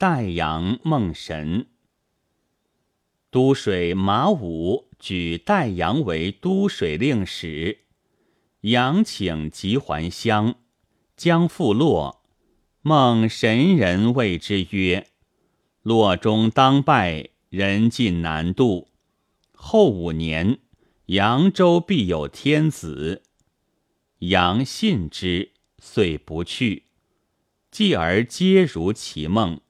代阳梦神。都水马武举代阳为都水令史，阳请即还乡，将复洛。梦神人谓之曰：“洛中当拜，人尽难渡。后五年，扬州必有天子。”阳信之，遂不去。继而皆如其梦。